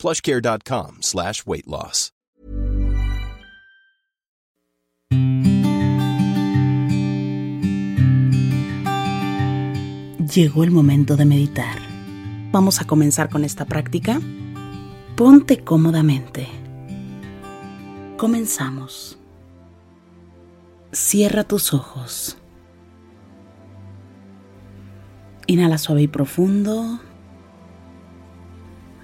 plushcare.com slash weight loss. Llegó el momento de meditar. Vamos a comenzar con esta práctica. Ponte cómodamente. Comenzamos. Cierra tus ojos. Inhala suave y profundo.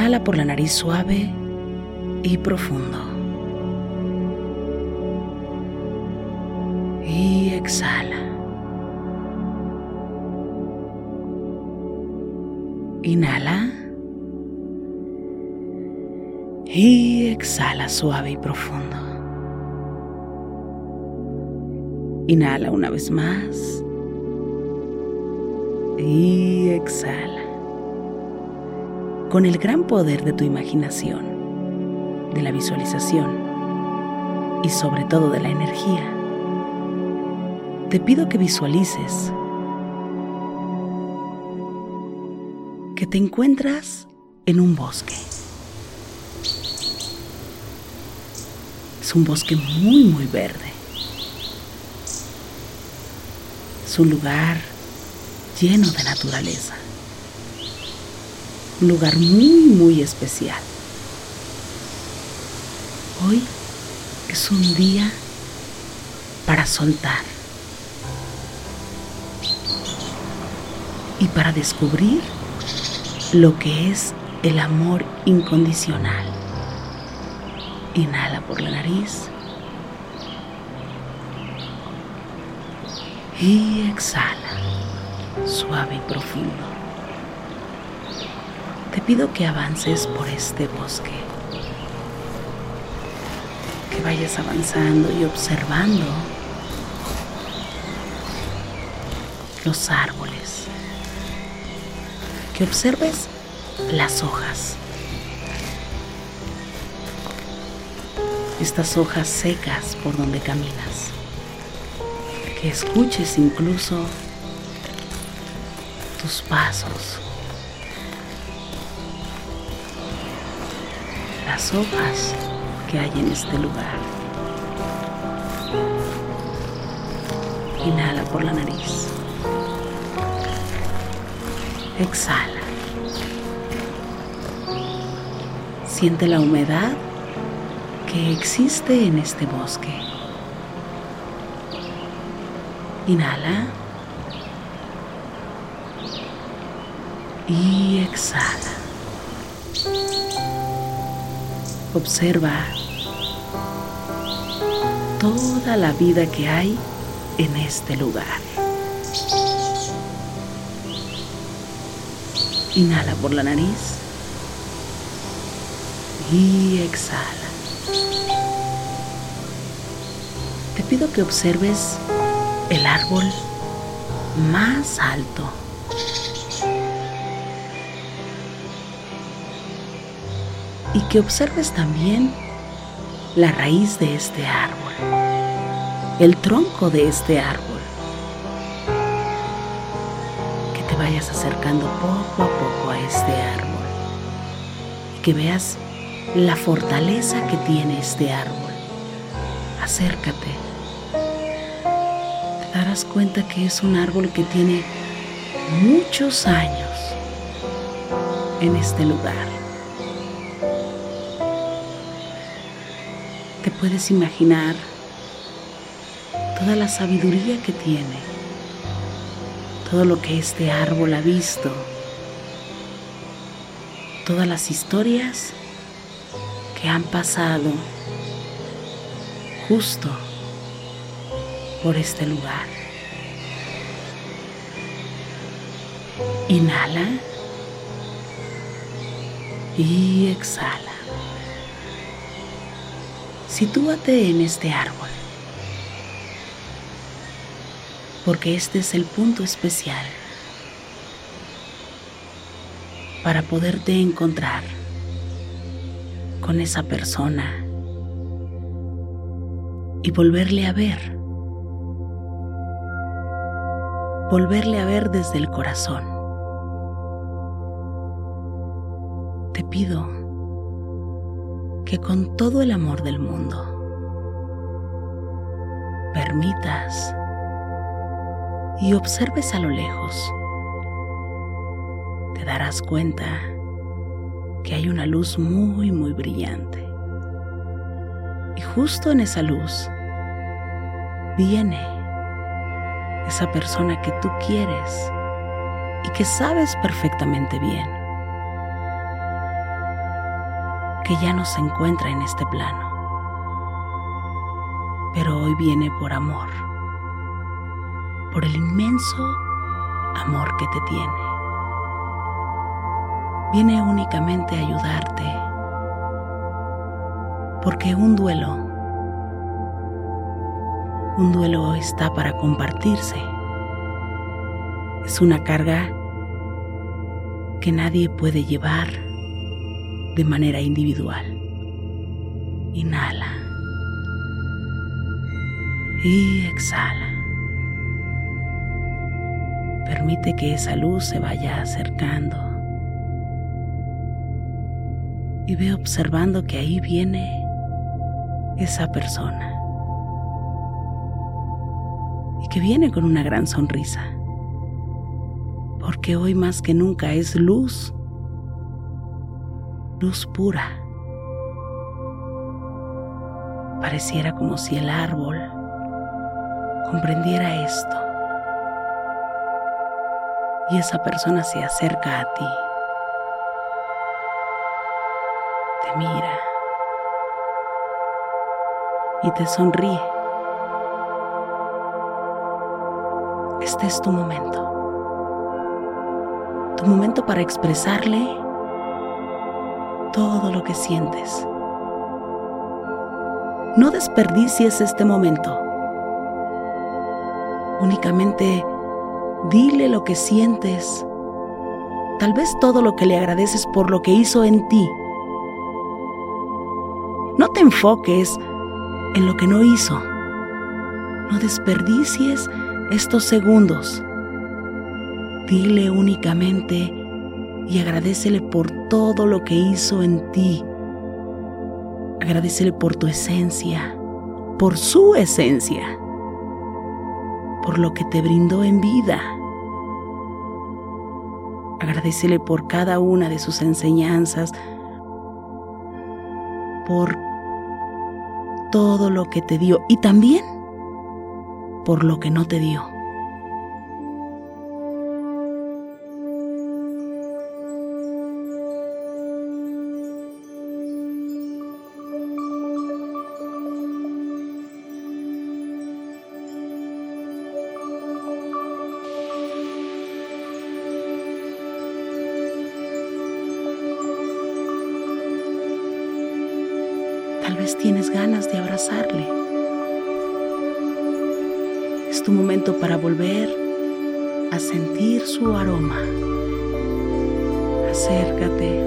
Inhala por la nariz suave y profundo. Y exhala. Inhala. Y exhala suave y profundo. Inhala una vez más. Y exhala con el gran poder de tu imaginación, de la visualización y sobre todo de la energía, te pido que visualices que te encuentras en un bosque. Es un bosque muy, muy verde. Es un lugar lleno de naturaleza un lugar muy, muy especial. Hoy es un día para soltar y para descubrir lo que es el amor incondicional. Inhala por la nariz y exhala suave y profundo te pido que avances por este bosque, que vayas avanzando y observando los árboles, que observes las hojas, estas hojas secas por donde caminas, que escuches incluso tus pasos las hojas que hay en este lugar. Inhala por la nariz. Exhala. Siente la humedad que existe en este bosque. Inhala. Y exhala. Observa toda la vida que hay en este lugar. Inhala por la nariz y exhala. Te pido que observes el árbol más alto. Y que observes también la raíz de este árbol, el tronco de este árbol. Que te vayas acercando poco a poco a este árbol y que veas la fortaleza que tiene este árbol. Acércate. Te darás cuenta que es un árbol que tiene muchos años en este lugar. Puedes imaginar toda la sabiduría que tiene, todo lo que este árbol ha visto, todas las historias que han pasado justo por este lugar. Inhala y exhala. Sitúate en este árbol, porque este es el punto especial para poderte encontrar con esa persona y volverle a ver, volverle a ver desde el corazón. Te pido que con todo el amor del mundo permitas y observes a lo lejos, te darás cuenta que hay una luz muy, muy brillante. Y justo en esa luz viene esa persona que tú quieres y que sabes perfectamente bien que ya no se encuentra en este plano, pero hoy viene por amor, por el inmenso amor que te tiene. Viene únicamente a ayudarte, porque un duelo, un duelo está para compartirse. Es una carga que nadie puede llevar de manera individual. Inhala. Y exhala. Permite que esa luz se vaya acercando. Y ve observando que ahí viene esa persona. Y que viene con una gran sonrisa. Porque hoy más que nunca es luz luz pura. Pareciera como si el árbol comprendiera esto. Y esa persona se acerca a ti. Te mira. Y te sonríe. Este es tu momento. Tu momento para expresarle todo lo que sientes. No desperdicies este momento. Únicamente dile lo que sientes, tal vez todo lo que le agradeces por lo que hizo en ti. No te enfoques en lo que no hizo. No desperdicies estos segundos. Dile únicamente y agradecele por todo lo que hizo en ti. Agradecele por tu esencia, por su esencia, por lo que te brindó en vida. Agradecele por cada una de sus enseñanzas, por todo lo que te dio y también por lo que no te dio. Ganas de abrazarle. Es tu momento para volver a sentir su aroma. Acércate.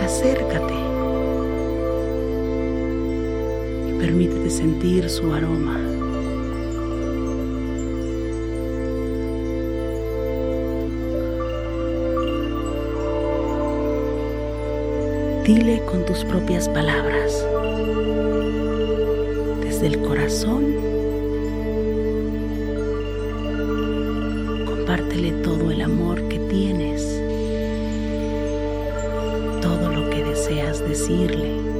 Acércate. Y permítete sentir su aroma. Dile con tus propias palabras, desde el corazón, compártele todo el amor que tienes, todo lo que deseas decirle.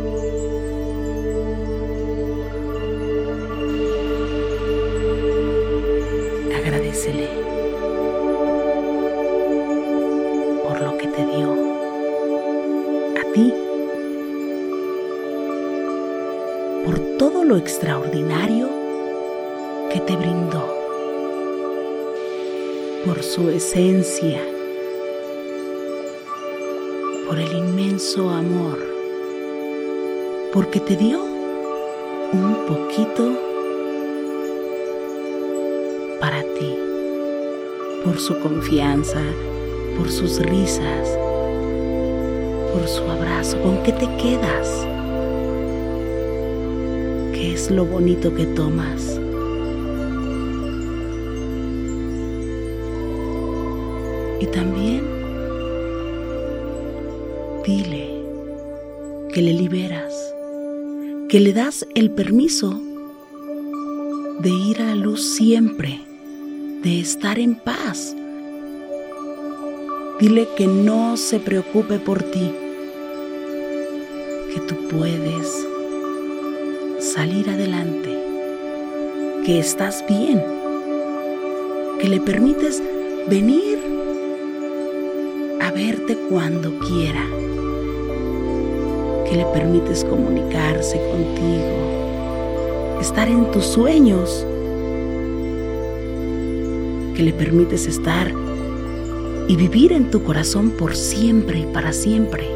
Su esencia, por el inmenso amor, porque te dio un poquito para ti, por su confianza, por sus risas, por su abrazo. ¿Con qué te quedas? ¿Qué es lo bonito que tomas? Y también dile que le liberas, que le das el permiso de ir a la luz siempre, de estar en paz. Dile que no se preocupe por ti, que tú puedes salir adelante, que estás bien, que le permites venir verte cuando quiera, que le permites comunicarse contigo, estar en tus sueños, que le permites estar y vivir en tu corazón por siempre y para siempre.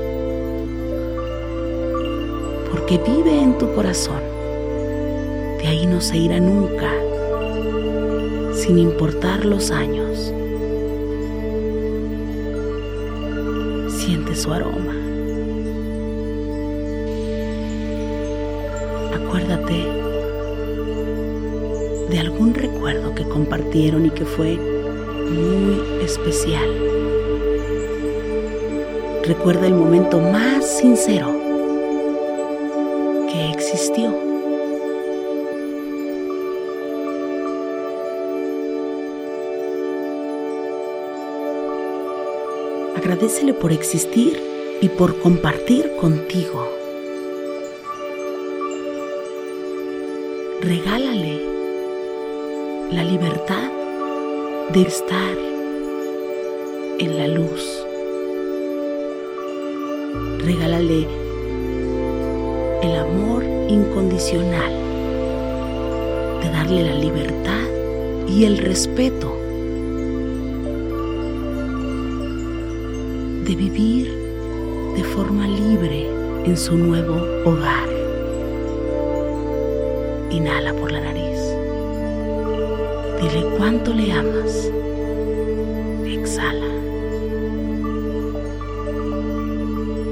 Porque vive en tu corazón. De ahí no se irá nunca, sin importar los años. Aroma. Acuérdate de algún recuerdo que compartieron y que fue muy especial. Recuerda el momento más sincero que existió. Agradecele por existir y por compartir contigo. Regálale la libertad de estar en la luz. Regálale el amor incondicional, de darle la libertad y el respeto, de vivir de forma libre en su nuevo hogar. Inhala por la nariz. Dile cuánto le amas. Exhala.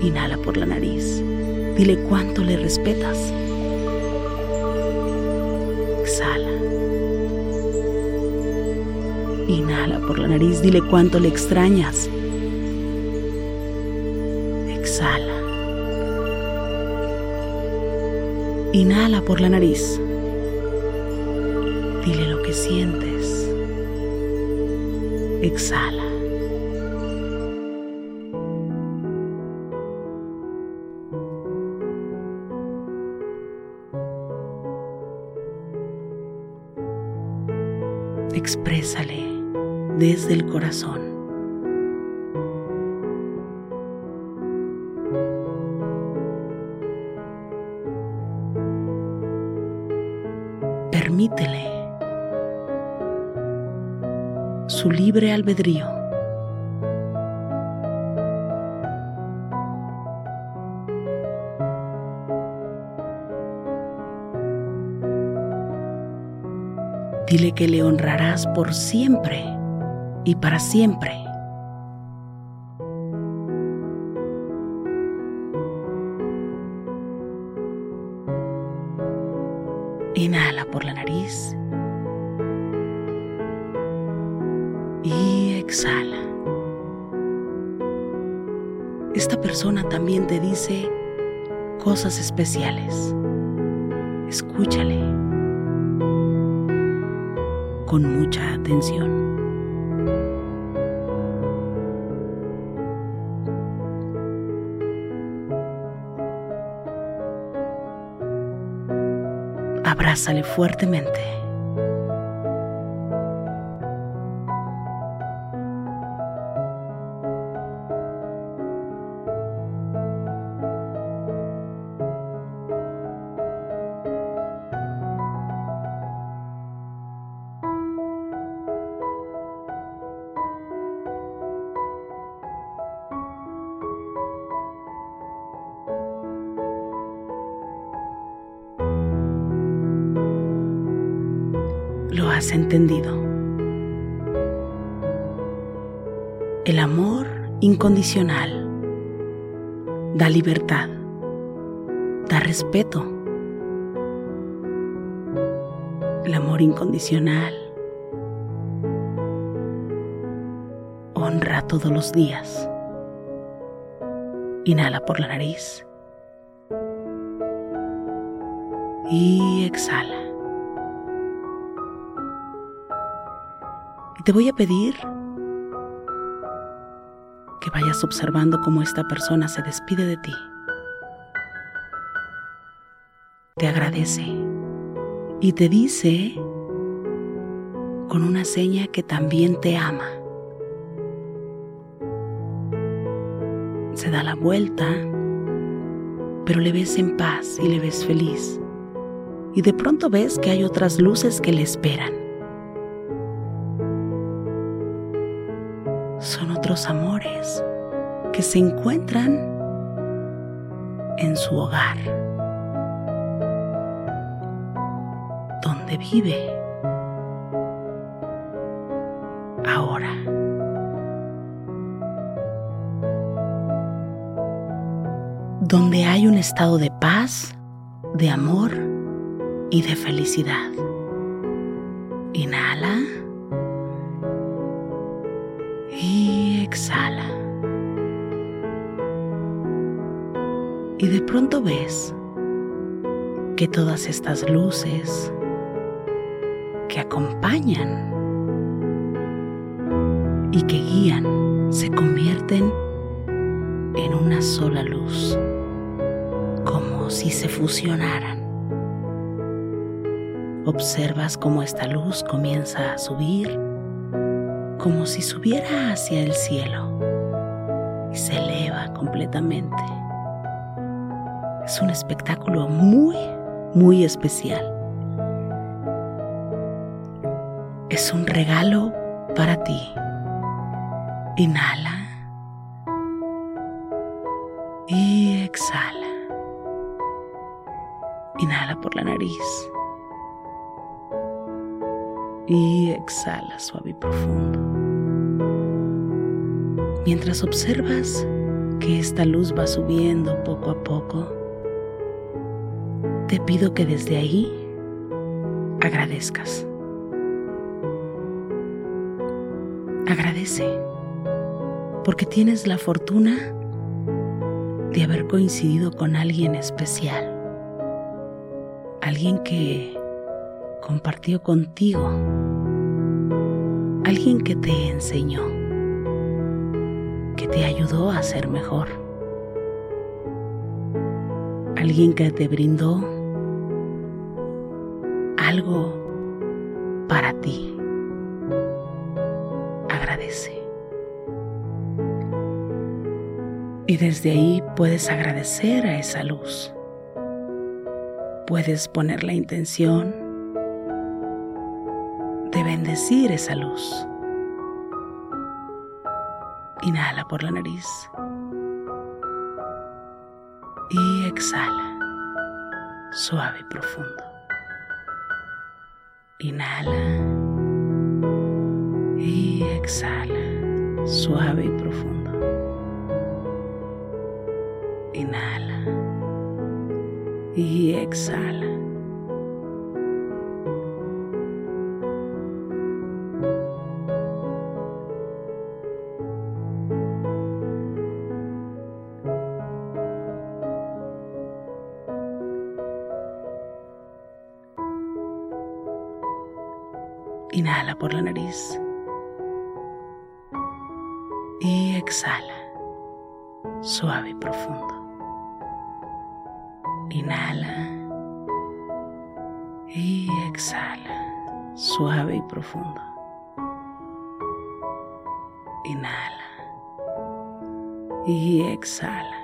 Inhala por la nariz. Dile cuánto le respetas. Exhala. Inhala por la nariz. Dile cuánto le extrañas. Inhala por la nariz. Dile lo que sientes. Exhala. Exprésale desde el corazón. Albedrío. Dile que le honrarás por siempre y para siempre. Esta persona también te dice cosas especiales. Escúchale con mucha atención. Abrázale fuertemente. Entendido. El amor incondicional da libertad, da respeto. El amor incondicional honra todos los días. Inhala por la nariz y exhala. Te voy a pedir que vayas observando cómo esta persona se despide de ti. Te agradece y te dice con una seña que también te ama. Se da la vuelta, pero le ves en paz y le ves feliz. Y de pronto ves que hay otras luces que le esperan. Otros amores que se encuentran en su hogar, donde vive ahora. Donde hay un estado de paz, de amor y de felicidad. Pronto ves que todas estas luces que acompañan y que guían se convierten en una sola luz, como si se fusionaran. Observas cómo esta luz comienza a subir como si subiera hacia el cielo y se eleva completamente. Es un espectáculo muy, muy especial. Es un regalo para ti. Inhala y exhala. Inhala por la nariz y exhala suave y profundo. Mientras observas que esta luz va subiendo poco a poco, te pido que desde ahí agradezcas. Agradece porque tienes la fortuna de haber coincidido con alguien especial, alguien que compartió contigo, alguien que te enseñó, que te ayudó a ser mejor, alguien que te brindó Y desde ahí puedes agradecer a esa luz. Puedes poner la intención de bendecir esa luz. Inhala por la nariz. Y exhala, suave y profundo. Inhala. Y exhala, suave y profundo. Inhala. Y exhala. Inhala por la nariz. Y exhala, suave y profundo. Inhala. Y exhala, suave y profundo. Inhala. Y exhala.